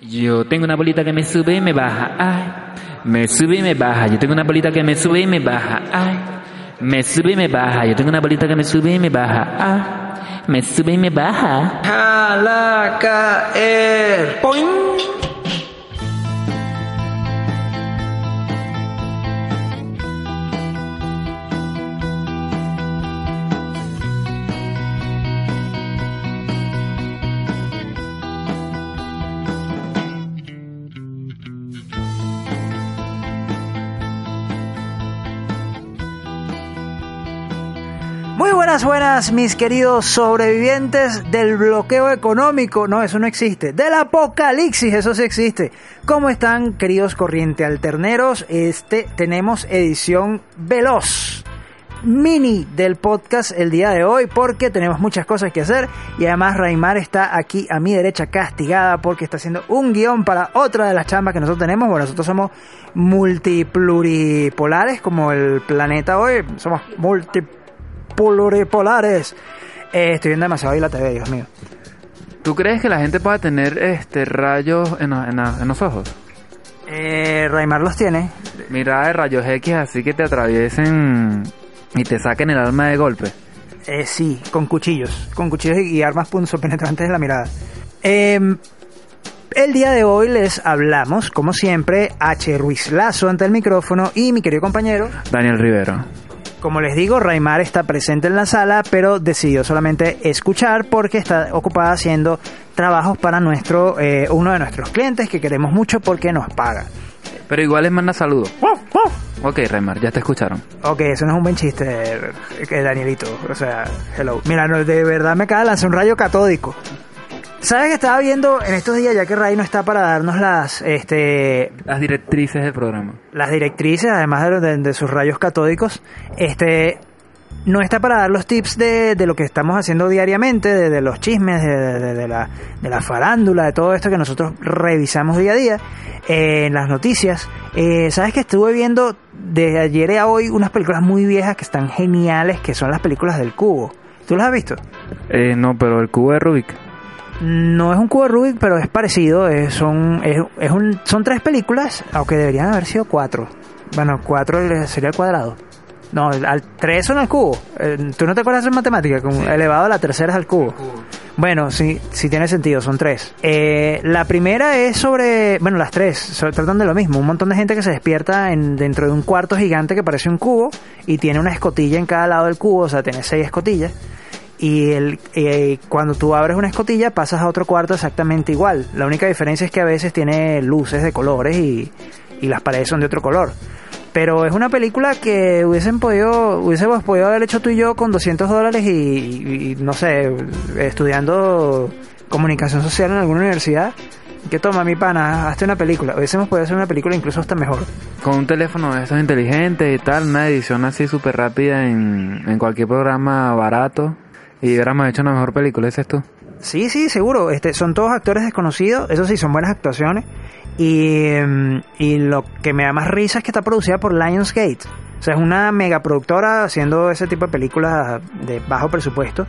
Yo tengo una bolita que me sube y me baja, ay. Me sube y me baja. Yo tengo una bolita que me sube y me baja, ay. Me sube y me baja. Yo tengo una bolita que me sube y me baja, ay. Me sube y me baja. Jala caer. Poing. Muy buenas, buenas, mis queridos sobrevivientes del bloqueo económico. No, eso no existe. Del apocalipsis, eso sí existe. ¿Cómo están, queridos corriente alterneros? Este, tenemos edición veloz. Mini del podcast el día de hoy porque tenemos muchas cosas que hacer y además Raimar está aquí a mi derecha castigada porque está haciendo un guion para otra de las chambas que nosotros tenemos. Bueno, nosotros somos multipluripolares como el planeta hoy, somos multipluripolares. Eh, estoy viendo demasiado ahí la TV, Dios mío. ¿Tú crees que la gente pueda tener este rayos en, en- en los ojos? Eh, Raimar los tiene. Mira de rayos X así que te atraviesen y te saquen el alma de golpe. Eh, sí, con cuchillos, con cuchillos y armas punzopenetrantes en la mirada. Eh, el día de hoy les hablamos, como siempre, H. Ruiz Lazo ante el micrófono y mi querido compañero. Daniel Rivero. Como les digo, Raimar está presente en la sala, pero decidió solamente escuchar porque está ocupada haciendo trabajos para nuestro eh, uno de nuestros clientes que queremos mucho porque nos paga. Pero igual les manda saludos. Ok, Raymar, ya te escucharon. Ok, eso no es un buen chiste, eh, Danielito. O sea, hello. Mira, no, de verdad me acaba de lanzar un rayo catódico. ¿Sabes que estaba viendo en estos días, ya que Ray no está para darnos las, este, Las directrices del programa. las directrices, además de, de- de sus rayos catódicos, este, no está para dar los tips de, de lo que estamos haciendo diariamente, de, de los chismes, de, de- de la, de la farándula, de todo esto que nosotros revisamos día a día, eh, en las noticias. Eh, ¿Sabes que estuve viendo desde ayer a hoy unas películas muy viejas que están geniales, que son las películas del cubo? ¿Tú las has visto? Eh, no, pero el cubo de Rubik. No es un cubo de Rubik, pero es parecido. es- son, es, es un, son tres películas, aunque deberían haber sido cuatro. Bueno, cuatro sería el cuadrado. No, al tres son al cubo. Eh, ¿Tú no te acuerdas de matemática? Como elevado a la tercera es al cubo. Bueno, sí, sí tiene sentido, son tres. Eh, la primera es sobre, bueno, las tres so- tratan de lo mismo. Un montón de gente que se despierta en, dentro de un cuarto gigante que parece un cubo y tiene una escotilla en cada lado del cubo, o sea, tiene seis escotillas. Y el, eh, cuando tú abres una escotilla pasas a otro cuarto exactamente igual. La única diferencia es que a veces tiene luces de colores y, y las paredes son de otro color. Pero es una película que hubiesen podido, hubiésemos podido haber hecho tú y yo con 200 dólares y, no sé, estudiando comunicación social en alguna universidad. Que toma mi pana, hazte una película. Hubiésemos podido hacer una película incluso hasta mejor. Con un teléfono de estos inteligentes y tal, una edición así súper rápida en, en cualquier programa barato. Y hubiéramos hecho una mejor película, dices tú. Sí, sí, seguro. Este, son todos actores desconocidos. Eso sí, son buenas actuaciones. Y, mm, y lo que me da más risa es que está producida por Lionsgate. O sea, es una megaproductora haciendo ese tipo de películas de bajo presupuesto.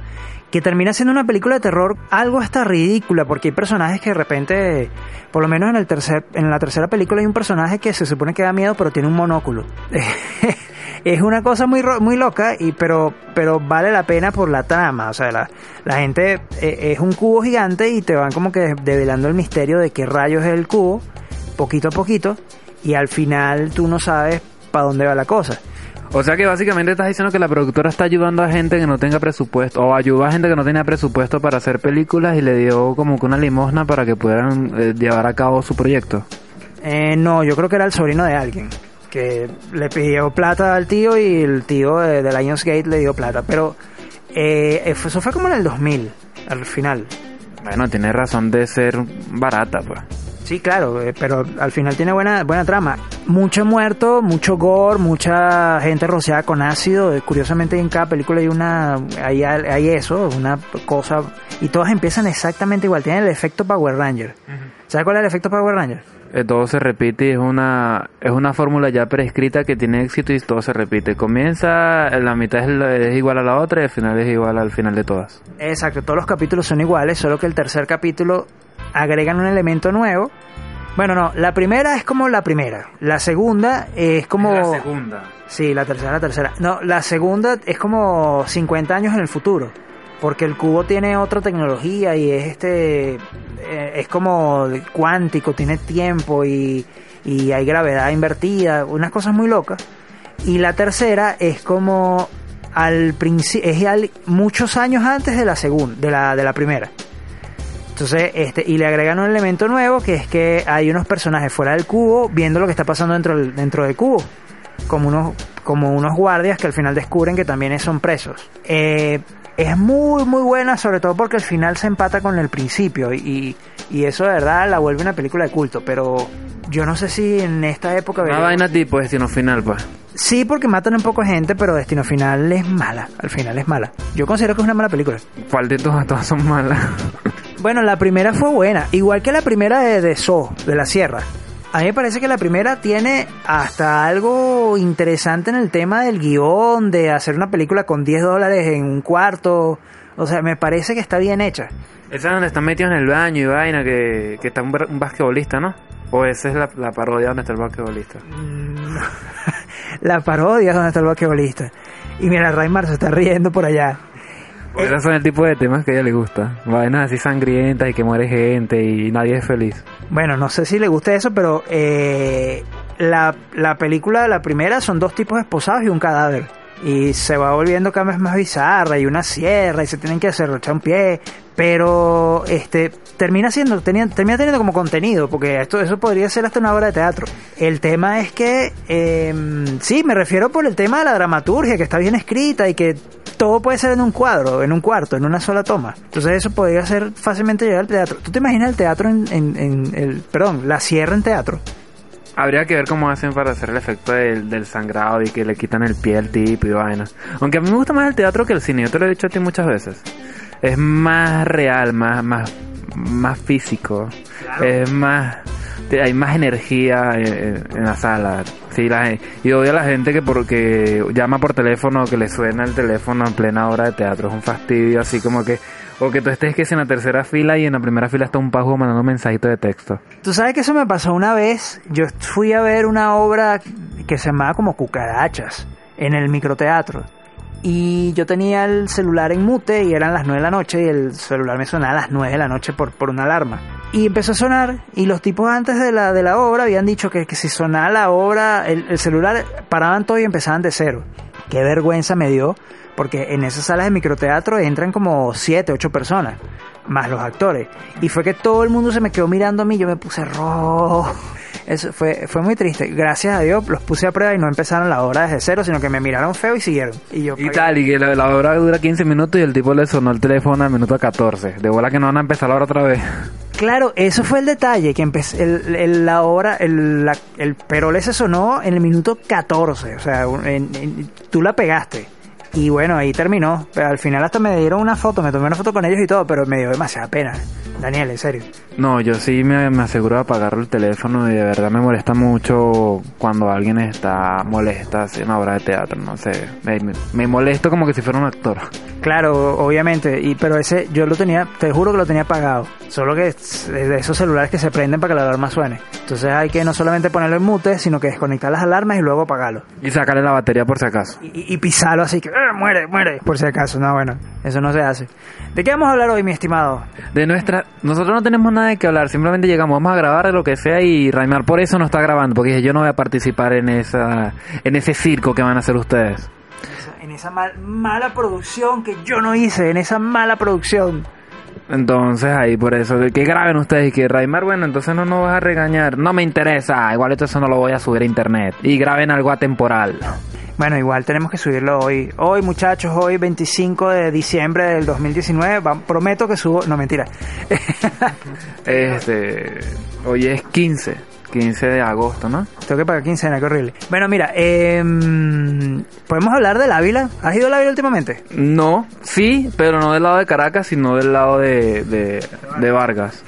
Que termina siendo una película de terror algo hasta ridícula. Porque hay personajes que de repente, por lo menos en, el tercer, en la tercera película, hay un personaje que se supone que da miedo, pero tiene un monóculo. es una cosa muy ro- muy loca y pero pero vale la pena por la trama. O sea la, la gente eh, es un cubo gigante y te van como que develando el misterio de qué rayos es el cubo poquito a poquito y al final tú no sabes para dónde va la cosa. O sea que básicamente estás diciendo que la productora está ayudando a gente que no tenga presupuesto, o ayudó a gente que no tenía presupuesto para hacer películas y le dio como que una limosna para que pudieran eh, llevar a cabo su proyecto. Eh, no yo creo que era el sobrino de alguien que le pidió plata al tío y el tío de, de Lionsgate le dio plata pero eh, eso fue como en el 2000 al final Bueno, tiene razón de ser barata, pues. Sí, claro, eh, pero al final tiene buena, buena trama. Mucho muerto, mucho gore, mucha gente rociada con ácido. Eh, Curiosamente en cada película hay una, hay, hay eso, una cosa, y todas empiezan exactamente igual. Tienen el efecto Power Ranger. ¿Sabes cuál es el efecto Power Ranger? Eh, todo se repite y es una es una fórmula ya prescrita que tiene éxito y todo se repite. Comienza, la mitad es, la- es igual a la otra y el final es igual al final de todas. Exacto, todos los capítulos son iguales, solo que el tercer capítulo agregan un elemento nuevo. Bueno, no, la primera es como la primera. La segunda es como... segunda. Sí, la tercera, la tercera. No, la segunda es como 50 años en el futuro. Porque el cubo tiene otra tecnología y es este. eh, es como cuántico, tiene tiempo y, y hay gravedad invertida, unas cosas muy locas. Y la tercera es como al principio, es al- muchos años antes de la segunda, de la, de la primera. Entonces, este, y le agregan un elemento nuevo que es que hay unos personajes fuera del cubo viendo lo que está pasando dentro del, dentro del cubo. Como unos, como unos guardias que al final descubren que también son presos. Eh, es muy, muy buena, sobre todo porque al final se empata con el principio. Y, y eso de verdad la vuelve una película de culto. Pero yo no sé si en esta época. Una vaina tipo destino final, pues. Sí, porque matan un poco gente, pero Destino Final es mala. Al final es mala. Yo considero que es una mala película. ¿Cuál de todas, todas son malas? Bueno, la primera fue buena, igual que la primera de, de So, de la Sierra. A mí me parece que la primera tiene hasta algo interesante en el tema del guion, de hacer una película con 10 dólares en un cuarto. O sea, me parece que está bien hecha. Esa es donde están metidos en el baño y vaina, que, que está un, un basquetbolista, ¿no? O esa es la, la parodia donde está el basquetbolista. Mm, la parodia es donde está el basquetbolista. Y mira, Raymar se está riendo por allá. Esos son el tipo de temas que a ella le gusta. Vainas así sangrientas y que muere gente y nadie es feliz. Bueno, no sé si le gusta eso, pero eh, la, la película, la primera, son dos tipos esposados y un cadáver. Y se va volviendo cada vez más bizarra y una sierra y se tienen que hacer echar un pie. Pero este termina siendo, tenía- termina teniendo como contenido, porque esto eso podría ser hasta una obra de teatro. El tema es que, eh, sí, me refiero por el tema de la dramaturgia, que está bien escrita y que todo puede ser en un cuadro, en un cuarto, en una sola toma. Entonces eso podría ser fácilmente llegar al teatro. ¿Tú te imaginas el teatro en, en- en el, perdón, la sierra en teatro? Habría que ver cómo hacen para hacer el efecto del, del sangrado y que le quitan el pie al tipo y vainas. Aunque a mí me gusta más el teatro que el cine, yo te lo he dicho a ti muchas veces. Es más real, más, más, más físico. Es más... te- Hay más energía en, en la sala. Sí, la, y odio a la gente que porque llama por teléfono que le suena el teléfono en plena hora de teatro. Es un fastidio así como que... O que tú estés que si en la tercera fila y en la primera fila está un pajo mandando un mensajito de texto. Tú sabes que eso me pasó una vez. Yo fui a ver una obra que se llamaba como Cucarachas en el microteatro. Y yo tenía el celular en mute y eran las 9 de la noche y el celular me sonaba a las 9 de la noche por, por una alarma. Y empezó a sonar y los tipos antes de la, de la obra habían dicho que, que si sonaba la obra, el, el celular paraban todo y empezaban de cero. Qué vergüenza me dio porque en esas salas de microteatro entran como 7, 8 personas, más los actores. Y fue que todo el mundo se me quedó mirando a mí, yo me puse rojo. Eso fue, fue muy triste. Gracias a Dios los puse a prueba y no empezaron la obra desde cero, sino que me miraron feo y siguieron. Y yo Y pagué- tal, y que la, la obra dura 15 minutos y el tipo le sonó el teléfono al minuto 14. De bola que no van a empezar la hora otra vez. Claro, eso fue el detalle, que empecé, el, el- la hora, el, la- el perole se sonó en el minuto 14, o sea, en- tú la pegaste. Y bueno, ahí terminó. Pero al final hasta me dieron una foto, me tomé una foto con ellos y todo, pero me dio demasiada pena. Daniel, en serio. No, yo sí me, me aseguro de apagar el teléfono y de verdad me molesta mucho cuando alguien está molesta en una obra de teatro, no sé. Me- me molesto como que si fuera un actor. Claro, obviamente, y pero ese yo lo tenía, te juro que lo tenía apagado. Solo que es de esos celulares que se prenden para que la alarma suene. Entonces hay que no solamente ponerlo en mute, sino que desconectar las alarmas y luego apagarlo. Y sacarle la batería por si acaso. Y, y- y pisarlo así que "Ah, muere, muere, por si acaso. No, bueno, eso no se hace. ¿De qué vamos a hablar hoy, mi estimado? De nuestra... Nosotros no tenemos nada de qué hablar, simplemente llegamos, vamos a grabar de lo que sea y Raimar por eso no está grabando, porque dije, yo no voy a participar en esa en ese circo que van a hacer ustedes. En esa, mal- mala producción que yo no hice, en esa mala producción. Entonces ahí por eso, que, que graben ustedes y que Raimar, bueno, entonces no nos vas a regañar, no me interesa, igual esto eso no lo voy a subir a internet y graben algo atemporal. Bueno, igual tenemos que subirlo hoy. Hoy, muchachos, hoy 25 de diciembre del 2019. va- prometo que subo. No, mentira. Este, hoy es 15, 15 de agosto, ¿no? Tengo que pagar quincena, qué horrible. Bueno, mira, eh, ¿podemos hablar del Ávila? ¿Has ido al Ávila últimamente? No, sí, pero no del lado de Caracas, sino del lado de, de, de Vargas.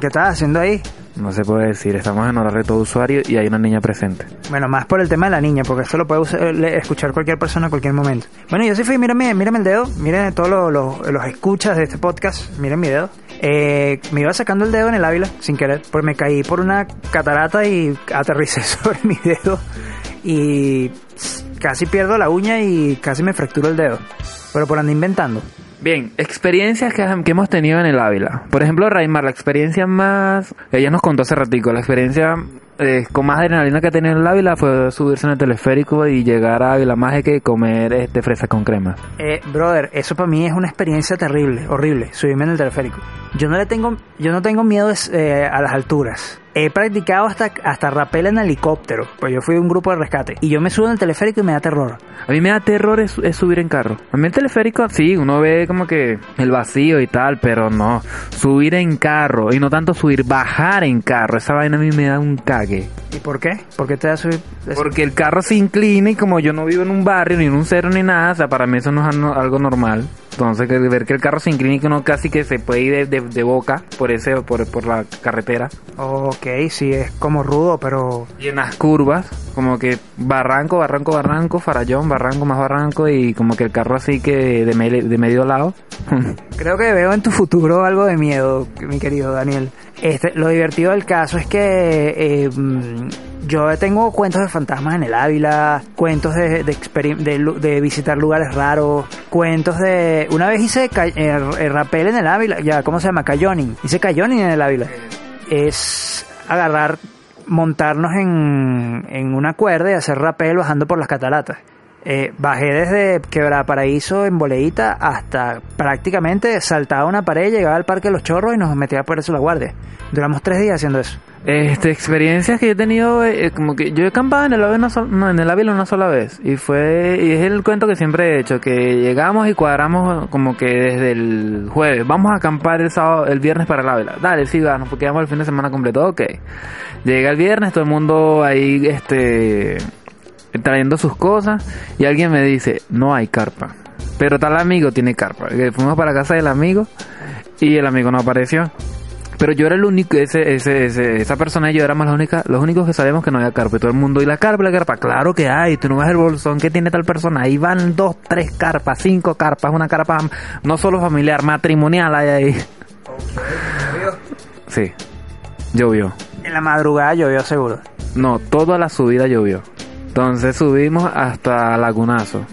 ¿Qué estás haciendo ahí? No se puede decir, estamos en horario todo usuario y hay una niña presente. Bueno, más por el tema de la niña, porque esto lo puede escuchar cualquier persona a cualquier momento. Bueno, yo sí fui, mírame, mírame el dedo, miren todos los, los, los escuchas de este podcast, miren mi dedo. Eh, me iba sacando el dedo en el Ávila, sin querer, porque me caí por una catarata y aterricé sobre mi dedo y casi pierdo la uña y casi me fracturo el dedo. Pero por andar inventando. Bien, experiencias que, que hemos tenido en el Ávila. Por ejemplo, Raimar, la experiencia más... Ella nos contó hace ratico, la experiencia eh, con más adrenalina que ha tenido en el Ávila fue subirse en el teleférico y llegar a Ávila Mágica y comer este, fresa con crema. Eh, brother, eso para mí es una experiencia terrible, horrible, subirme en el teleférico. Yo no le tengo, yo no tengo miedo eh, a las alturas. He practicado hasta, hasta rappel en helicóptero, pues yo fui de un grupo de rescate. Y yo me subo en el teleférico y me da terror. A mí me da terror es, es subir en carro. A mí el teleférico, sí, uno ve como que el vacío y tal, pero no. Subir en carro, y no tanto subir, bajar en carro. Esa vaina a mí me da un cague. ¿Y por qué? ¿Por qué te da subir? Porque el carro se inclina y como yo no vivo en un barrio, ni en un cerro, ni nada, o sea, para mí eso no es algo normal. Entonces, ver que el carro se inclina y que uno casi que se puede ir de, de- de boca por ese por, por la carretera. Ok, sí, es como rudo, pero... Y en las curvas, como que barranco, barranco, barranco, farallón, barranco, más barranco y como que el carro así que de, me- de medio lado. Creo que veo en tu futuro algo de miedo, mi querido Daniel. Este, lo divertido del caso es que eh, mm, yo tengo cuentos de fantasmas en el Ávila, cuentos de, de, de de visitar lugares raros, cuentos de... Una vez hice eh, rappel en el Ávila, ya, ¿cómo se llama? Cayoning. Hice cayoning en el Ávila. Es agarrar, montarnos en, en una cuerda y hacer rappel bajando por las cataratas. Eh, bajé desde Quebrada Paraíso en Boleíta hasta prácticamente saltaba una pared, llegaba al Parque de los Chorros y nos metía por eso la guardia. Duramos tres días haciendo eso. Este, experiencias que yo he tenido, eh, como que yo he acampado en el Ávila una, en el Ávila una sola vez y fue, y es el cuento que siempre he hecho, que llegamos y cuadramos como que desde el jueves, vamos a acampar el sábado, el viernes para el Ávila, dale, sí, va, nos quedamos el fin de semana completo, ok. Llega el viernes, todo el mundo ahí, este, trayendo sus cosas y alguien me dice, no hay carpa, pero tal amigo tiene carpa, Que fuimos para casa del amigo y el amigo no apareció. Pero yo era el único, ese, ese, ese- esa persona y yo éramos las únicas, los únicos que sabemos que no había carpa. Y todo el mundo, y la carpa, la carpa, claro que hay, tú no ves el bolsón que tiene tal persona. Ahí van dos, tres carpas, cinco carpas, una carpa no solo familiar, matrimonial hay ahí. Sí, llovió. En la madrugada llovió seguro. No, toda la subida llovió. Entonces subimos hasta Lagunazo.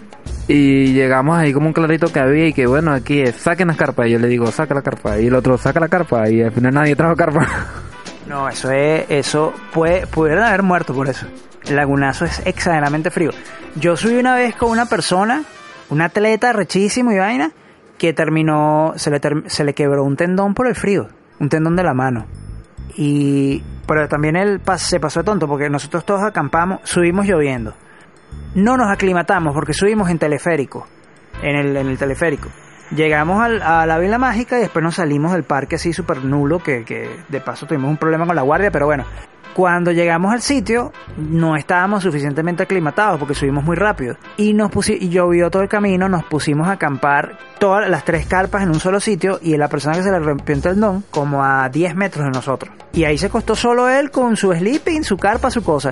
Y llegamos ahí como un clarito que había y que bueno, aquí es, saquen las carpas. Y yo le digo, saca la carpa. Y el otro, saca la carpa. Y al final nadie trajo carpa. No, eso es, eso puede, pudieron haber muerto por eso. El lagunazo es exageradamente frío. Yo subí una vez con una persona, un atleta rechísimo y vaina, que terminó, se le, ter- se le quebró un tendón por el frío, un tendón de la mano. Y, pero también él se pasó de tonto porque nosotros todos acampamos, subimos lloviendo. No nos aclimatamos porque subimos en teleférico, en el, en el teleférico. Llegamos al- a la Vila Mágica y después nos salimos del parque así súper nulo, que, que de paso tuvimos un problema con la guardia, pero bueno. Cuando llegamos al sitio, no estábamos suficientemente aclimatados porque subimos muy rápido. Y nos y llovió todo el camino, nos pusimos a acampar todas las tres carpas en un solo sitio y la persona que se le rompió el tendón como a 10 metros de nosotros. Y ahí se costó solo él con su sleeping, su carpa, su cosa.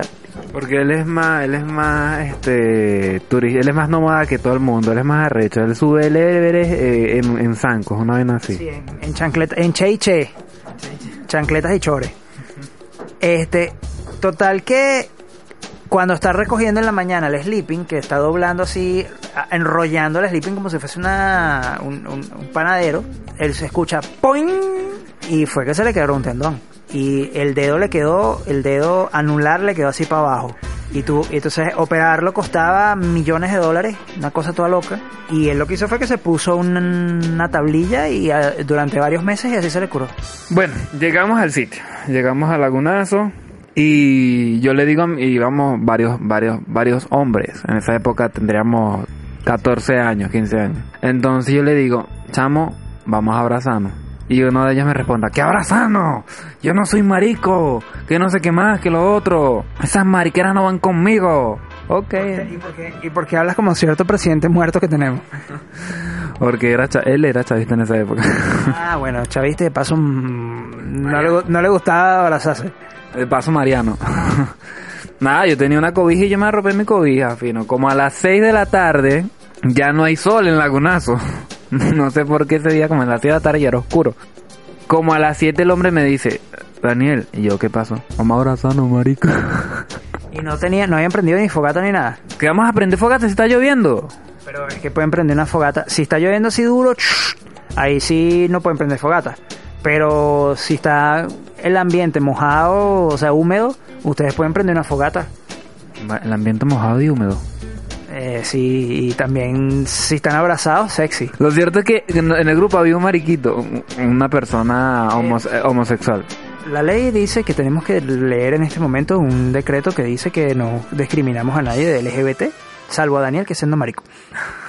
Porque él es más, él es más, este, turista, él es más nómada que todo el mundo, él es más arrecho, él sube el Everest eh, en, en zancos, una vez así. Sí, en, en chancleta, en cheiche. Chancletas y chores. Este, total que cuando está recogiendo en la mañana el sleeping, que está doblando así, enrollando el sleeping como si fuese una, un, un- un panadero, él se escucha ¡poing! y fue que se le quedó un tendón. Y el dedo le quedó, el dedo anular le quedó así para abajo. Y tú, y entonces operarlo costaba millones de dólares, una cosa toda loca. Y él lo que hizo fue que se puso un- una tablilla y ah, durante varios meses y así se le curó. Bueno, llegamos al sitio, llegamos a Lagunazo, Y yo le digo, mi- íbamos varios, varios, varios hombres. En esa época tendríamos 14 años, 15 años. Entonces yo le digo, chamo, vamos a abrazarnos. Y uno de ellos me responde, ¿qué abrazarnos? Yo no soy marico, que no sé qué más, que lo otro. Esas mariqueras no van conmigo. Ok. ¿Y por, qué, ¿Y por qué hablas como cierto presidente muerto que tenemos? Porque era él era chavista en esa época. Ah, bueno, chaviste, de paso mm, no le, no le gustaba abrazarse. De paso Mariano. Nada, yo tenía una cobija y yo me arropé mi cobija, fino. Como a las 6 de la tarde, ya no hay sol en Lagunazo. no sé por qué ese día, como a las 6 de la tarde ya era oscuro. Como a las 7 el hombre me dice, Daniel, y yo, ¿qué pasó? Vamos a abrazarnos, marico. Y no tenía, no habían prendido ni fogata ni nada. ¿Qué vamos a prender fogata si está lloviendo? Pero es que pueden prender una fogata. Si está lloviendo así duro, ahí sí no pueden prender fogata. Pero si está el ambiente mojado, o sea, húmedo, ustedes pueden prender una fogata. El ambiente mojado y húmedo. Eh, sí, y también si están abrazados, sexy. Lo cierto es que en el grupo había un mariquito, un- una persona homos- eh, homosexual. La ley dice que tenemos que leer en este momento un decreto que dice que no discriminamos a nadie de LGBT, salvo a Daniel que siendo marico.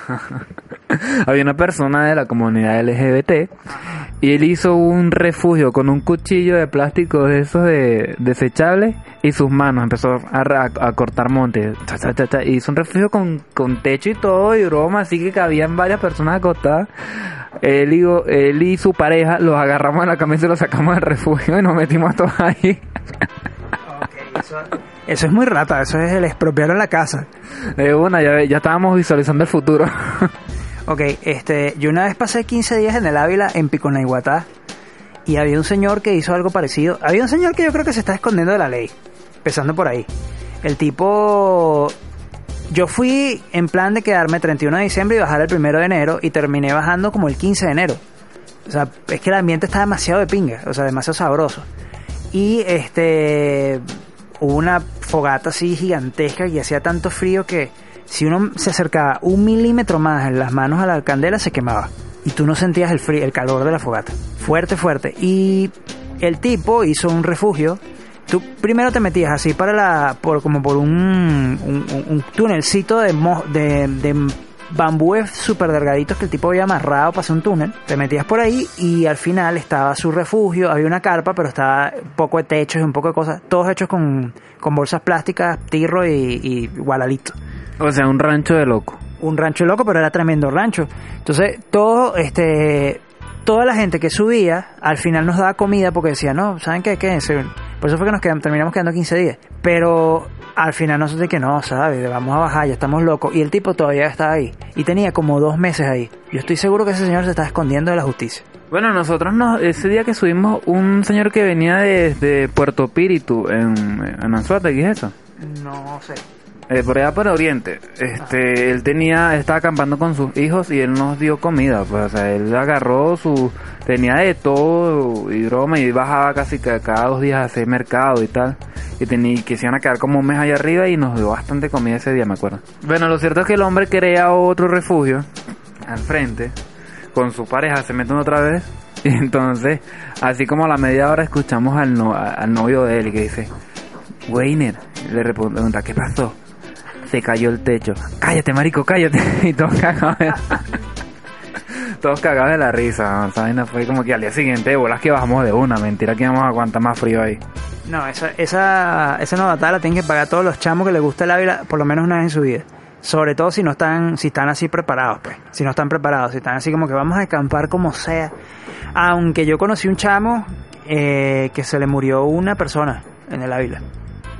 Había una persona de la comunidad LGBT y él hizo un refugio con un cuchillo de plástico de esos de desechables y sus manos empezó a, a cortar montes. Y hizo un refugio con, con techo y todo y broma, así que cabían varias personas acostadas. Él y, él y su pareja los agarramos en la camisa y los sacamos del refugio y nos metimos todos ahí. Eso es muy rata, eso es el expropiar en la casa. De una, ya, ya estábamos visualizando el futuro. Ok, este, yo una vez pasé 15 días en el Ávila, en Piconaiguatá, y había un señor que hizo algo parecido. Había un señor que yo creo que se está escondiendo de la ley, empezando por ahí. El tipo... Yo fui en plan de quedarme 31 de diciembre y bajar el 1 de enero, y terminé bajando como el 15 de enero. O sea, es que el ambiente está demasiado de pinga, o sea, demasiado sabroso. Y este hubo una fogata así gigantesca y hacía tanto frío que si uno se acercaba un milímetro más en las manos a la candela se quemaba. Y tú no sentías el frío, el calor de la fogata. Fuerte, fuerte. Y el tipo hizo un refugio. Tú primero te metías así para la, por como por un, un, tunelcito de, mo- de bambúes súper delgaditos que el tipo había amarrado para hacer un túnel. Te metías por ahí y al final estaba su refugio. Había una carpa, pero estaba un poco de techos y un poco de cosas. Todos hechos con, con bolsas plásticas, tirro y, y gualalito. o sea, un rancho de loco. Un rancho loco, pero era tremendo rancho. Entonces, todo, este, toda la gente que subía, al final nos daba comida porque decía, no, ¿saben qué? ¿Qué? Se- Por eso fue que nos quedamos, terminamos quedando 15 días. Pero al final nosotros de que no, ¿sabes? Vamos a bajar, ya estamos locos. Y el tipo todavía estaba ahí. Y tenía como dos meses ahí. Yo estoy seguro que ese señor se está escondiendo de la justicia. Bueno, nosotros nos, ese día que subimos, un señor que venía desde Puerto Píritu, en, en Anzuategui, ¿es eso? No sé. Eh, por allá por Oriente, este, él tenía, estaba acampando con sus hijos y él nos dio comida, pues, o sea, él agarró su, tenía de todo y broma y bajaba casi cada dos días a hacer mercado y tal, y tenía, que se iban a quedar como un mes allá arriba y nos dio bastante comida ese día, me acuerdo. Bueno, lo cierto es que el hombre crea otro refugio al frente, con su pareja, se meten otra vez, y entonces, así como a la media hora escuchamos al, no- al novio de él que dice, Weiner, le pregunta, ¿qué pasó? Se cayó el techo. Cállate, marico, cállate. Y todos cagados de, todos cagados de la risa. vaina fue como que al día siguiente, bolas que bajamos de una. Mentira que íbamos a aguantar más frío ahí. No, esa, esa, esa novatada la tienen que pagar todos los chamos que les gusta el Ávila por lo menos una vez en su vida. Sobre todo si no están, si están así preparados, pues. Si no están preparados, si están así como que vamos a acampar como sea. Aunque yo conocí un chamo eh, que se le murió una persona en el Ávila.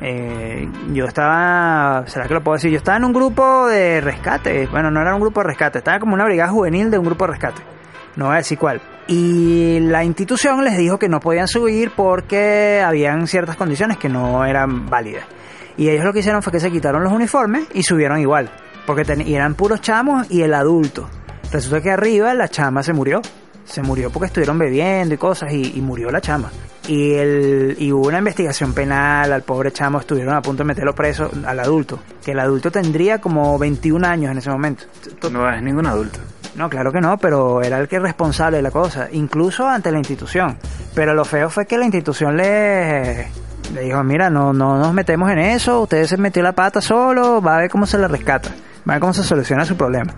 Eh, yo estaba, ¿será que lo puedo decir? Yo estaba en un grupo de rescate. Bueno, no era un grupo de rescate, estaba como una brigada juvenil de un grupo de rescate. No voy a decir cuál. Y la institución les dijo que no podían subir porque habían ciertas condiciones que no eran válidas. Y ellos lo que hicieron fue que se quitaron los uniformes y subieron igual. Porque ten- eran puros chamos y el adulto. Resulta que arriba la chama se murió. Se murió porque estuvieron bebiendo y cosas y, y murió la chama. Y, el, y hubo una investigación penal al pobre chamo, estuvieron a punto de meterlo preso al adulto. Que el adulto tendría como 21 años en ese momento. To- No es ningún adulto. no, claro que no, pero era el que es responsable de la cosa, incluso ante la institución. Pero lo feo fue que la institución le, Le dijo, mira, no, no nos metemos en eso, usted se metió la pata solo, va a ver cómo se le rescata, va a ver cómo se soluciona su problema.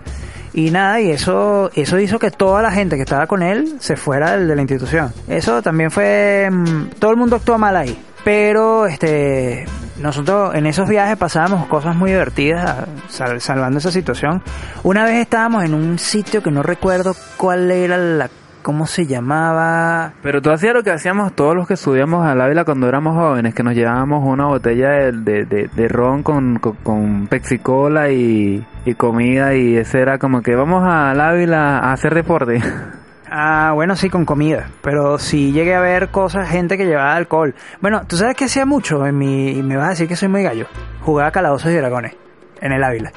Y nada, y eso, eso hizo que toda la gente que estaba con él se fuera de la institución. Eso también fue, mm, todo el mundo actuó mal ahí. Pero este nosotros en esos viajes pasábamos cosas muy divertidas sal- salvando esa situación. Una vez estábamos en un sitio que no recuerdo cuál era la cómo se llamaba. Pero tú hacías lo que hacíamos todos los que subíamos al Ávila cuando éramos jóvenes, que nos llevábamos una botella de, de, de- de ron con, con, con Pepsi-Cola y, y comida y ese era como que vamos al Ávila a hacer deporte. Ah, bueno, sí, con comida. Pero sí llegué a ver cosas, gente que llevaba alcohol. Bueno, tú sabes que hacía mucho en mi. Y me vas a decir que soy muy gallo. Jugaba calabozos y dragones. En el Ávila.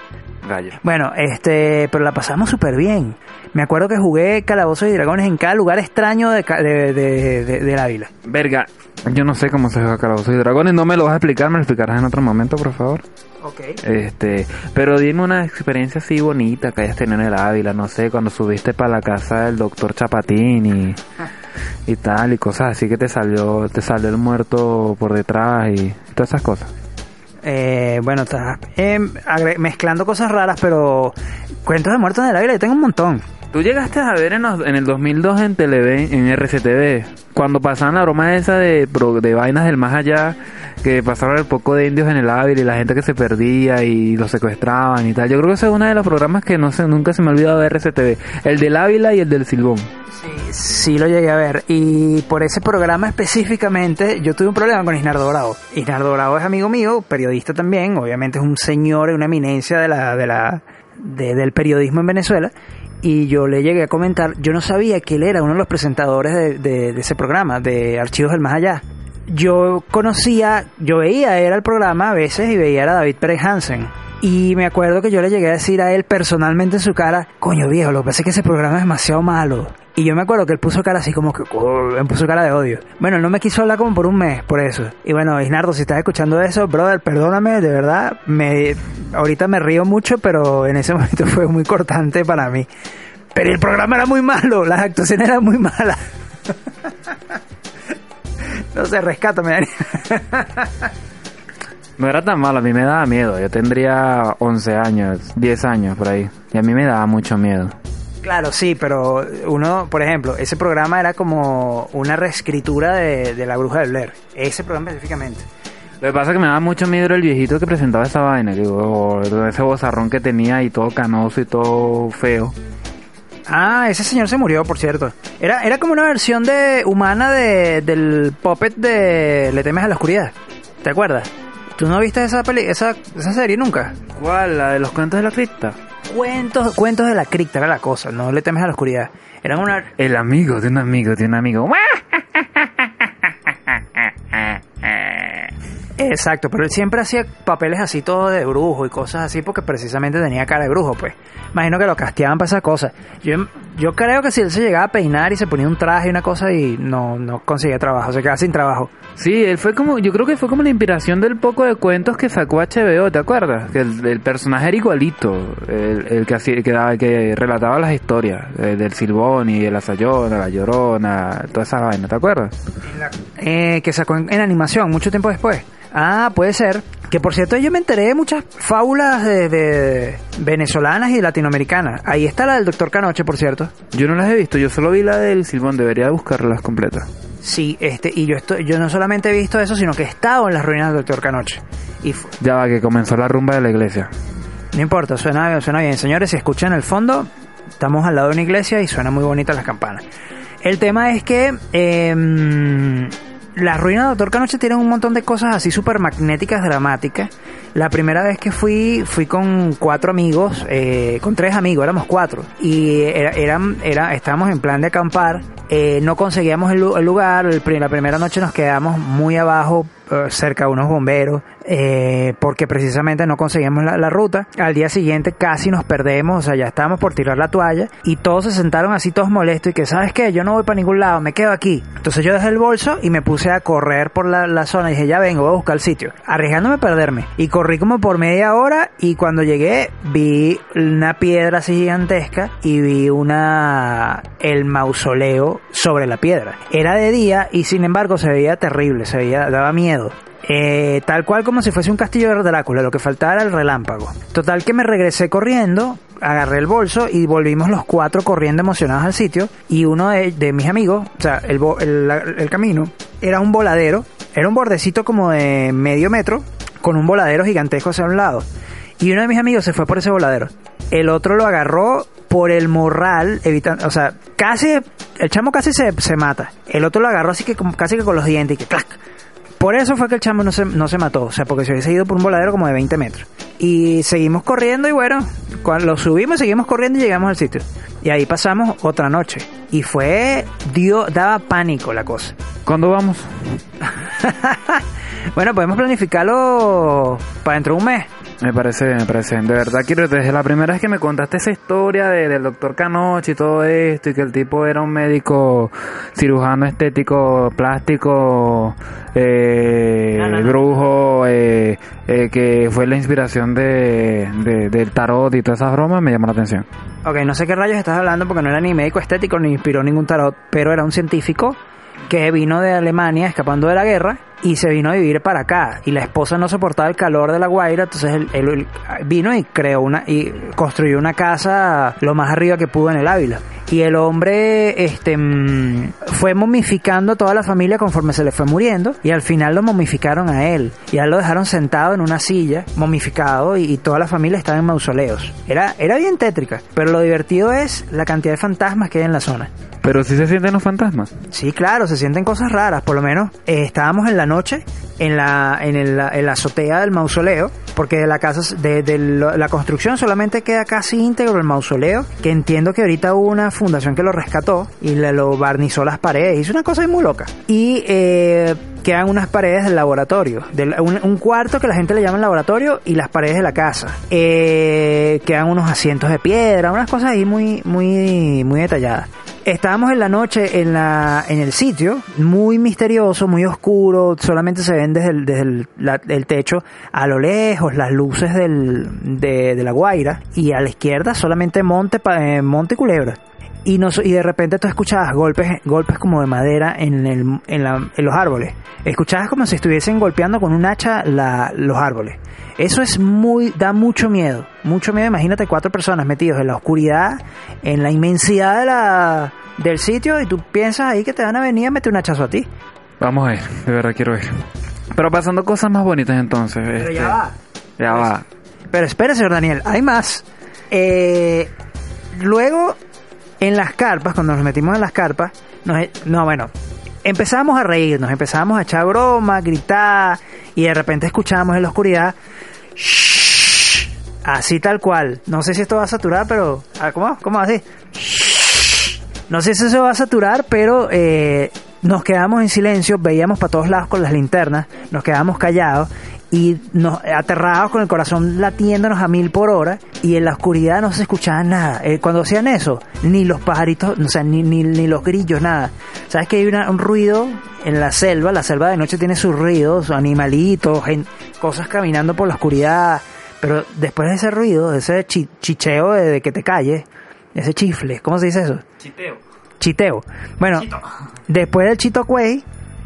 Bueno, este, pero la pasamos súper bien. Me acuerdo que jugué calabozos y dragones en cada lugar extraño de, de, de, de- Ávila. Verga, yo no sé cómo se juega Calabozos y Dragones, no me lo vas a explicar, me lo explicarás en otro momento, por favor. Ok. Este, pero dime una experiencia así bonita que hayas tenido en el Ávila, no sé, cuando subiste para la casa del doctor Chapatín y, y tal, y cosas así que te salió, te salió el muerto por detrás y todas esas cosas. Eh, bueno, está em, mezclando cosas raras, pero cuentos de muertos en el Ávila yo tengo un montón. Tú llegaste a ver en, los- en el 2002 en Televen, en RCTV, cuando pasaban la broma esa de, de vainas del más allá, que pasaron el poco de indios en el Ávila y la gente que se perdía y los secuestraban y tal. Yo creo que ese es uno de los programas que no sé, nunca se me ha olvidado de RCTV. El del Ávila y el del Silbón. Sí, sí lo llegué a ver. Y por ese programa específicamente, yo tuve un problema con Isnardo Bravo. Isnardo Bravo es amigo mío, periodista también. Obviamente es un señor una eminencia de la, de la, de- del periodismo en Venezuela. Y yo le llegué a comentar, yo no sabía que él era uno de los presentadores de, de- de ese programa, de Archivos del Más Allá. Yo conocía, yo veía, era el programa a veces y veía a David Pérez Hansen. Y me acuerdo que yo le llegué a decir a él personalmente en su cara, coño viejo, lo que pasa es que ese programa es demasiado malo. Y yo me acuerdo que él puso cara así como que, "Oh", me puso cara de odio. Bueno, él no me quiso hablar como por un mes, por eso. Y bueno, Isnardo, si estás escuchando eso, brother, perdóname, de verdad, me, ahorita me río mucho, pero en ese momento fue muy cortante para mí. Pero el programa era muy malo, las actuaciones eran muy malas. no sé, rescátame, Dani. No era tan malo, a mí me daba miedo. Yo tendría 11 años, 10 años por ahí. Y a mí me daba mucho miedo. Claro, sí, pero uno, por ejemplo, ese programa era como una reescritura de, de La Bruja del Blair. Ese programa específicamente. Lo que pasa es que me daba mucho miedo el viejito que presentaba esa vaina, que, oh, ese bozarrón que tenía y todo canoso y todo feo. Ah, ese señor se murió, por cierto. Era, era como una versión de humana de, del puppet de Le temes a la oscuridad. ¿Te acuerdas? ¿Tú no viste esa peli esa, esa serie nunca? ¿Cuál? ¿La de los cuentos de la cripta? Cuentos, cuentos de la cripta era la cosa, no le temes a la oscuridad. Eran una... El amigo de un amigo de un amigo. Exacto, pero él siempre hacía papeles así todo de brujo y cosas así porque precisamente tenía cara de brujo, pues. Imagino que lo casteaban para esas cosas. Yo, yo creo que si él se llegaba a peinar y se ponía un traje y una cosa y no, no conseguía trabajo, se quedaba sin trabajo. Sí, él fue como, yo creo que fue como la inspiración del poco de cuentos que sacó HBO, ¿te acuerdas? Que el, el personaje era igualito, el, el que, hacía, que, daba- que relataba las historias, eh, del Silbón y de la Sayona, la Llorona, toda esa vaina, ¿te acuerdas? Eh, que sacó en, en animación mucho tiempo después. Ah, puede ser. Que por cierto yo me enteré de muchas fábulas de, de venezolanas y latinoamericanas. Ahí está la del doctor Canoche, por cierto. Yo no las he visto, yo solo vi la del Silbón, debería buscarlas completas. Sí, este, y yo estoy, yo no solamente he visto eso, sino que he estado en las ruinas del doctor Canoche. Y Ya va, que comenzó la rumba de la iglesia. no importa, suena, suena bien. Señores, si escuchan el fondo, estamos al lado de una iglesia y suena muy bonitas las campanas. El tema es que em, las ruinas del doctor Canoche tienen un montón de cosas así súper magnéticas, dramáticas. La primera vez que fui, fui con cuatro amigos, eh, con tres amigos, éramos cuatro. Y era, eran, era, estábamos en plan de acampar. eh, no conseguíamos el, lu- el lugar. el la primera noche nos quedamos muy abajo, eh, cerca de unos bomberos, eh, porque precisamente no conseguíamos la, ruta. Al día siguiente casi nos perdemos, o sea, ya estábamos por tirar la toalla. Y todos se sentaron así, todos molestos. Y que, ¿sabes qué? Yo no voy para ningún lado, me quedo aquí. Entonces yo dejé el bolso y me puse a correr por la, la zona. Y dije, ya vengo, voy a buscar el sitio. Arriesgándome a perderme. Y como por media hora. Y cuando llegué, vi una piedra así gigantesca. Y vi una. el mausoleo sobre la piedra. Era de día y sin embargo se veía terrible, se veía, daba miedo. Eh, tal cual como si fuese un castillo de Drácula, lo que faltaba era el relámpago. Total que me regresé corriendo, agarré el bolso y volvimos los cuatro corriendo emocionados al sitio. Y uno de, mis amigos, o sea, el, el camino, era un voladero, era un bordecito como de medio metro, con un voladero gigantesco hacia un lado. Y uno de mis amigos se fue por ese voladero. El otro lo agarró por el morral, evitando, o sea, casi, el chamo casi se, se mata. El otro lo agarró así que como- casi que con los dientes y que clac. Por eso fue que el chamo no se, no se mató, o sea, porque se hubiese ido por un voladero como de 20 metros. Y seguimos corriendo y bueno, cuando lo subimos, seguimos corriendo y llegamos al sitio. Y ahí pasamos otra noche. Y fue, dio, daba pánico la cosa. ¿Cuándo vamos? Bueno, podemos planificarlo para dentro de un mes. Me parece, me parece. De verdad quiero, desde la primera vez que me contaste esa historia de- del doctor Canoche y todo esto, y que el tipo era un médico cirujano estético, plástico, eh, No, no, no. brujo, eh, eh, que fue la inspiración de, de- del tarot y todas esas bromas, me llamó la atención. Ok, no sé qué rayos estás hablando porque no era ni médico estético ni inspiró ningún tarot, pero era un científico que vino de Alemania escapando de la guerra y se vino a vivir para acá y la esposa no soportaba el calor de la Guaira, entonces él, él- vino y creó una y construyó una casa lo más arriba que pudo en el Ávila. Y el hombre este mm, fue momificando a toda la familia conforme se le fue muriendo y al final lo momificaron a él y a él lo dejaron sentado en una silla momificado y, y toda la familia estaba en mausoleos. Era era bien tétrica, pero lo divertido es la cantidad de fantasmas que hay en la zona. Pero sí se sienten los fantasmas. Sí, claro, se sienten cosas raras. Por lo menos eh, estábamos en la noche en la, en, el- en la azotea del mausoleo, porque de la casa, de, de la construcción solamente queda casi íntegro el mausoleo, que entiendo que ahorita hubo una fundación que lo rescató y le lo barnizó las paredes. Hizo una cosa muy loca. Y eh, quedan unas paredes del laboratorio, un, un cuarto que la gente le llama el laboratorio y las paredes de la casa. Eh, quedan unos asientos de piedra, unas cosas ahí muy, muy, muy detalladas. Estábamos en la noche en, la, en el sitio, muy misterioso, muy oscuro, solamente se ven desde el, desde el, el techo a lo lejos las luces del, de, de la Guaira y a la izquierda solamente monte, eh, monte culebra. Y, no, y de repente tú escuchabas golpes, golpes como de madera en, el, en, la- en los árboles. Escuchabas como si estuviesen golpeando con un hacha la- los árboles. Eso es muy, da mucho miedo, mucho miedo. Imagínate cuatro personas metidos en la oscuridad, en la inmensidad de la, del sitio y tú piensas ahí que te van a venir a meter un hachazo a ti. Vamos a ir, de verdad quiero ir. Pero pasando cosas más bonitas entonces. Pero este, ya va. Ya va. Pero espere, señor Daniel, hay más. Eh, luego, en las carpas, cuando nos metimos en las carpas, nos, e- no, bueno, empezamos a reírnos, empezamos a echar broma, a gritar, y de repente escuchábamos en la oscuridad, "Shh", así tal cual. No sé si esto va a saturar, pero, ah, ¿cómo? ¿Cómo así? No sé si eso va a saturar, pero eh, nos quedamos en silencio, veíamos para todos lados con las linternas, nos quedamos callados y nos aterrados con el corazón latiéndonos a mil por hora y en la oscuridad no se escuchaba nada. Eh, cuando hacían eso, ni los pajaritos, o sea, ni, ni, ni los grillos, nada. ¿Sabes que hay una- un ruido en la selva? La selva de noche tiene sus ruidos, animalitos, cosas caminando por la oscuridad. Pero después de ese ruido, de ese chi- chicheo de, de que te calles, ese chifle, ¿cómo se dice eso? Chiteo. Bueno, después del chitocuey,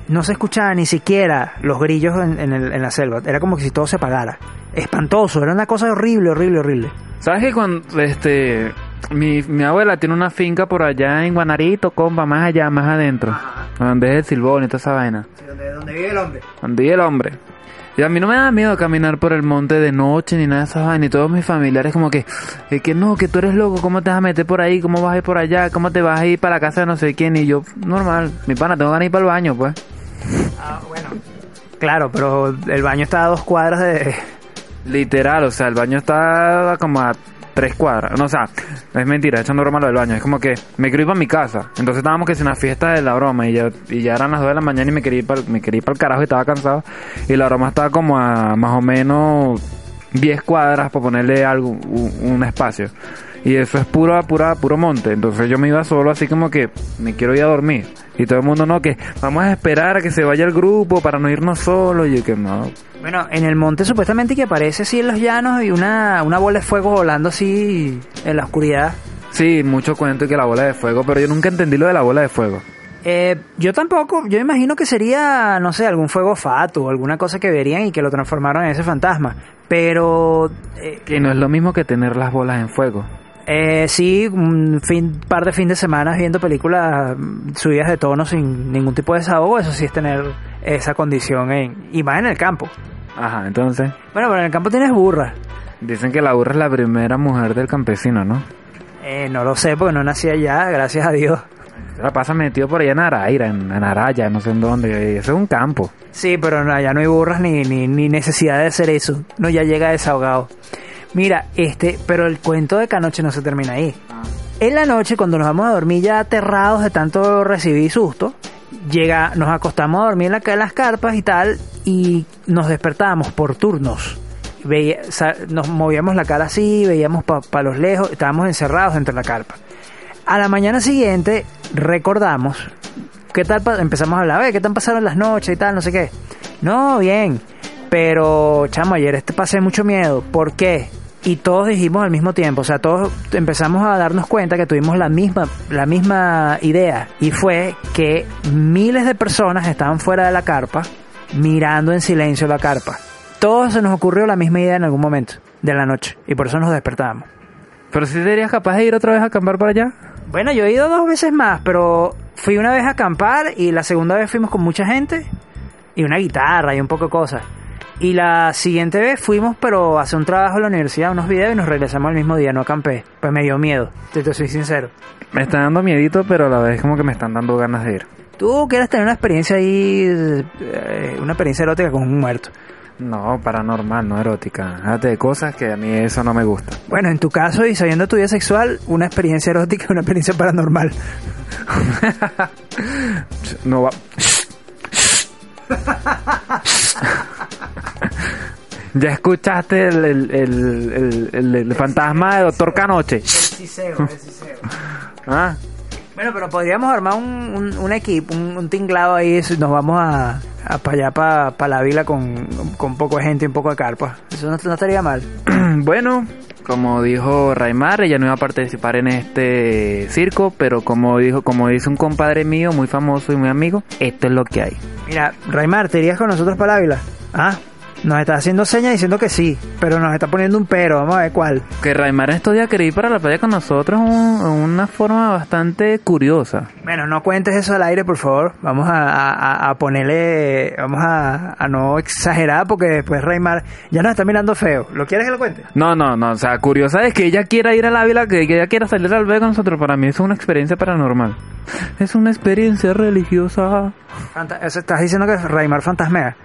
no se escuchaba ni siquiera los grillos en, en el- en la selva. Era como que si todo se apagara. Espantoso, era una cosa horrible, horrible, horrible. ¿Sabes que cuando este mi, mi abuela tiene una finca por allá en Guanarito, compa, más allá, más adentro, donde es el silbón y toda esa vaina, ¿Dónde, vive el hombre? donde vive el hombre. Y a mí no me da miedo caminar por el monte de noche ni nada de esas vainas. Y todos mis familiares como que, eh, que no, que tú eres loco, ¿cómo te vas a meter por ahí? ¿Cómo vas a ir por allá? ¿Cómo te vas a ir para la casa de no sé quién? Y yo, normal, mi pana, tengo ganas de ir para el baño, pues. Ah, bueno. Claro, pero el baño está a dos cuadras de... Literal, o sea, el baño está como a tres cuadras. No, o sea, es mentira, echando broma lo del baño. Es como que me quiero ir para mi casa. Entonces estábamos que en una fiesta de la broma y ya, eran las 2 de la mañana y me quería ir para me quería el carajo y estaba cansado. Y la broma estaba como a más o menos 10 cuadras para ponerle algo, un, un espacio. Y eso es puro, pura, puro monte. Entonces yo me iba solo así como que me quiero ir a dormir. Y todo el mundo no, que vamos a esperar a que se vaya el grupo para no irnos solos. Y yo que no, Bueno, en el monte supuestamente que aparece así en los llanos y una, una bola de fuego volando así en la oscuridad. Sí, mucho cuento y que la bola de fuego, pero yo nunca entendí lo de la bola de fuego. Eh, yo tampoco, yo imagino que sería, no sé, algún fuego fato o alguna cosa que verían y que lo transformaron en ese fantasma. Pero eh, Que no es lo mismo que tener las bolas en fuego. Eh, sí, un fin, par de fin de semana viendo películas mm, subidas de tono sin ningún tipo de desahogo, eso sí es tener esa condición en, y más en el campo. Ajá, entonces Bueno, pero en el campo tienes burra. dicen que la burra es la primera mujer del campesino, ¿no? Eh, no lo sé porque no nací allá, gracias a Dios. Se la pasa metido por allá en Araira, en, en Araya, no sé en dónde. Eso es un campo. Sí, pero allá no hay burras ni, ni, ni necesidad de hacer eso. No, ya llega desahogado. Mira, este, pero el cuento de Canoche no se termina ahí. En la noche, cuando nos vamos a dormir ya aterrados de tanto recibir susto, llega, nos acostamos a dormir en, la, en las carpas y tal, y nos despertábamos por turnos. Veía- nos movíamos la cara así, veíamos para los lejos, estábamos encerrados entre la carpa. A la mañana siguiente recordamos ¿Qué tal? Empezamos a hablar, "Ve, ¿qué tal pasaron las noches y tal? No sé qué. No, bien. Pero, chamo, ayer este pasé mucho miedo. ¿Por qué? Y todos dijimos al mismo tiempo, o sea, todos empezamos a darnos cuenta que tuvimos la misma, la misma idea. Y fue que miles de personas estaban fuera de la carpa, mirando en silencio la carpa. Todos se nos ocurrió la misma idea en algún momento de la noche. Y por eso nos despertábamos. Pero si serías capaz de ir otra vez a acampar para allá. Bueno, yo he ido dos veces más, pero fui una vez a acampar y la segunda vez fuimos con mucha gente y una guitarra y un poco de cosas. Y la siguiente vez fuimos, pero a hacer un trabajo en la universidad, unos videos y nos regresamos el mismo día, no acampé. Pues me dio miedo, te, te soy sincero. Me está dando miedito, pero a la vez como que me están dando ganas de ir. Tú quieres tener una experiencia ahí, eh, una experiencia erótica con un muerto. No, paranormal, no erótica. Hágate de cosas que a mí eso no me gusta. Bueno, en tu caso y sabiendo tu vida sexual, una experiencia erótica y una experiencia paranormal. No va. ¿Ya escuchaste el, el, el, el- el- el fantasma de Doctor Canoche? ¿Ah? Bueno, pero podríamos armar un, un, un equipo, un, un tinglado ahí, si nos vamos a, a para allá, para la vila con, con poco de gente y un poco de carpa. Eso no, no estaría mal. Bueno, como dijo Raimar, ella no iba a participar en este circo, pero como dijo, como dice un compadre mío muy famoso y muy amigo, esto es lo que hay. Mira, Raimar, ¿te irías con nosotros para la vila? Ah, nos está haciendo señas diciendo que sí, pero nos está poniendo un pero, vamos a ver cuál. Que Raimar en estos días quería ir para la playa con nosotros un- una forma bastante curiosa. Bueno, no cuentes eso al aire, por favor. Vamos a, a- a ponerle, vamos a, a no exagerar porque después Raimar ya nos está mirando feo. ¿Lo quieres que lo cuente? No, no, no, o sea, curiosa es que ella quiera ir al Ávila, que que ella quiera salir al B con nosotros. Para mí es una experiencia paranormal. Es una experiencia religiosa. Fanta- eso estás diciendo que Raimar fantasmea.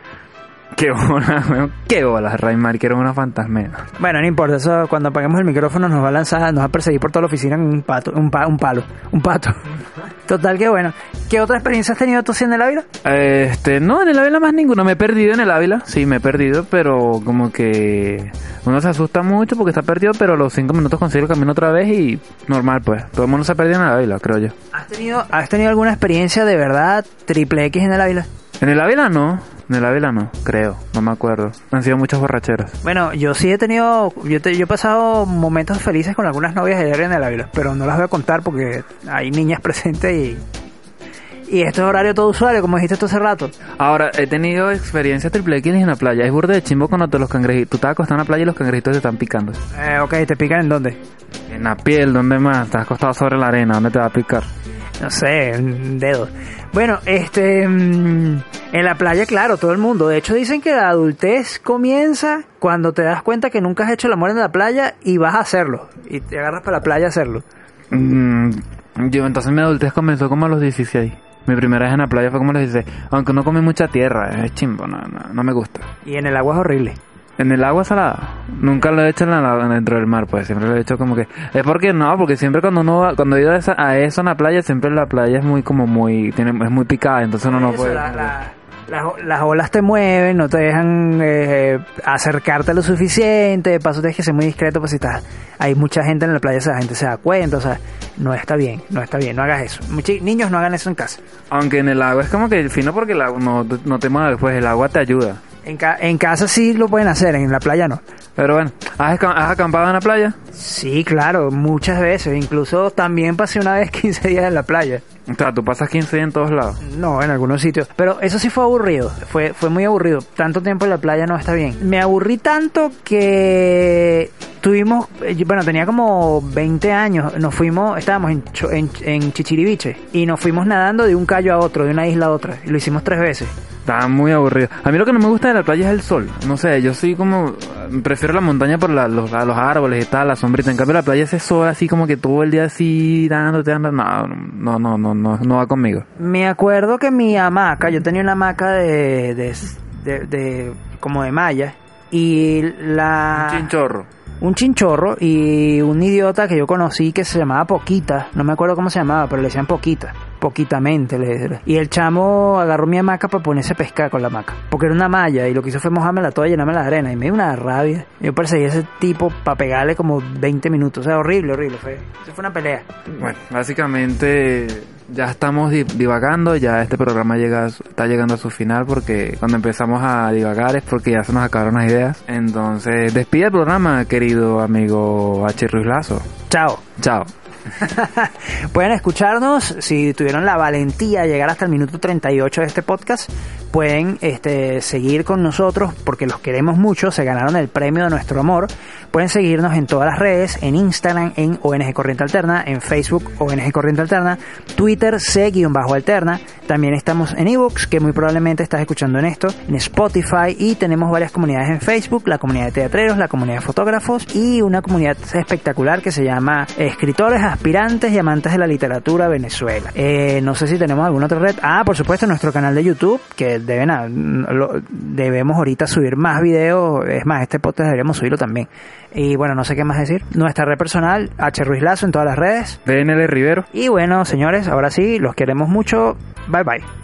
Qué bola, weón. Qué bolas, Raimar, quiero una fantasmea. Bueno, no importa, eso cuando apaguemos el micrófono nos va a lanzar, nos va a perseguir por toda la oficina un pato, un, pa- un palo, un pato. Total que bueno. ¿Qué otra experiencia has tenido tú haciendo en la vida? Este, no, en el Ávila más ninguno. Me he perdido en el Ávila. Sí, me he perdido, pero como que uno se asusta mucho porque está perdido, pero a los cinco minutos consigue el camino otra vez y normal, pues. Todo el mundo se ha perdido en el Ávila, creo yo. ¿Has tenido, has tenido alguna experiencia de verdad triple X en el Ávila? En el Ávila no. En el Ávila no, creo. No me acuerdo. Han sido muchas borracheras. Bueno, yo sí he tenido, yo, te- yo he pasado momentos felices con algunas novias de en el Ávila, pero no las voy a contar porque hay niñas presentes y... Y esto es horario todo usuario, como dijiste tú hace rato. Ahora, he tenido experiencia triple X en la playa. Es burde de chimbo cuando te los cangrejitos. Tú estás acostado en la playa y los cangrejitos te están picando. Eh, ok, ¿te pican en dónde? En la piel, ¿dónde más? Estás acostado sobre la arena, ¿dónde te va a picar? No sé, un dedo. Bueno, este. mm, En la playa, claro, todo el mundo. De hecho, dicen que la adultez comienza cuando te das cuenta que nunca has hecho el amor en la playa y vas a hacerlo. Y te agarras para la playa a hacerlo. Mm, yo entonces mi adultez comenzó como a los 16. Mi primera vez en la playa fue como a los 16. Aunque no comí mucha tierra, es chimbo, no, no, no me gusta. Y en el agua es horrible. En el agua salada, nunca lo he hecho en la, dentro del mar, pues siempre lo he hecho como que... Es porque no, porque siempre cuando uno va, cuando he ido a, esa- a eso en la playa, siempre la playa es muy como muy, tiene, es muy picada, entonces uno no Eso, puede... la- la- las, las olas te mueven, no te dejan eh, acercarte lo suficiente. De paso, tienes que ser muy discreto, pues si estás, hay mucha gente en la playa, esa gente se da cuenta. O sea, no está bien, no está bien, no hagas eso. Muchi- niños, no hagan eso en casa. Aunque en el agua es como que fino porque el agua no, no te mueves, pues el agua te ayuda. En, ca- en casa sí lo pueden hacer, en la playa no. Pero bueno, ¿has, has acampado en la playa? Sí, claro, muchas veces. Incluso también pasé una vez 15 días en la playa. O sea, tú pasas 15 días en todos lados. No, en algunos sitios. Pero eso sí fue aburrido. Fue, fue muy aburrido. Tanto tiempo en la playa no está bien. Me aburrí tanto que tuvimos, eh, bueno, tenía como 20 años. Nos fuimos, estábamos en, en, en Chichiriviche y nos fuimos nadando de un callo a otro, de una isla a otra. Y lo hicimos tres veces. Estaba muy aburrido. A mí lo que no me gusta de la playa es el sol. No sé, yo soy como... Prefiero la montaña por la- los, los árboles y tal, la sombrita. En cambio la playa ese sol así como que todo el día así dándote, dando... No, no, no, no, no, no va conmigo. Me acuerdo que mi hamaca, yo tenía una hamaca de, de, de, de- como de malla y la Chinchorro. un chinchorro y un idiota que yo conocí que se llamaba Poquita, no me acuerdo cómo se llamaba, pero le decían Poquita, poquitamente. le- y el chamo agarró mi hamaca para ponerse a pescar con la hamaca, porque era una malla y lo que hizo fue mojarme la toalla y llenarme la arena y me dio una rabia. Yo perseguí a ese tipo para pegarle como 20 minutos, o sea, horrible, horrible, fue, eso fue una pelea. Bueno, básicamente ya estamos di- divagando, ya este programa llega, está llegando a su final porque cuando empezamos a divagar es porque ya se nos acabaron las ideas. Entonces, despide el programa, querido amigo H. Ruiz Lazo. Chao. Chao. Pueden escucharnos si tuvieron la valentía de llegar hasta el minuto 38 de este podcast. Pueden este, seguir con nosotros porque los queremos mucho. Se ganaron el premio de nuestro amor. Pueden seguirnos en todas las redes, en Instagram, en ONG Corriente Alterna, en Facebook, ONG Corriente Alterna, Twitter, C-Alterna. También estamos en ebooks, que muy probablemente estás escuchando en esto, en Spotify y tenemos varias comunidades en Facebook, la comunidad de teatreros, la comunidad de fotógrafos y una comunidad espectacular que se llama Escritores, Aspirantes y Amantes de la Literatura Venezuela. Eh, no sé si tenemos alguna otra red. Ah, por supuesto, nuestro canal de YouTube, que deben lo- debemos ahorita subir más videos. Es más, este podcast deberíamos subirlo también. Y bueno, no sé qué más decir. Nuestra red personal, H. Ruiz Lazo en todas las redes. PNL Rivero. Y bueno, señores, ahora sí, los queremos mucho. Bye bye.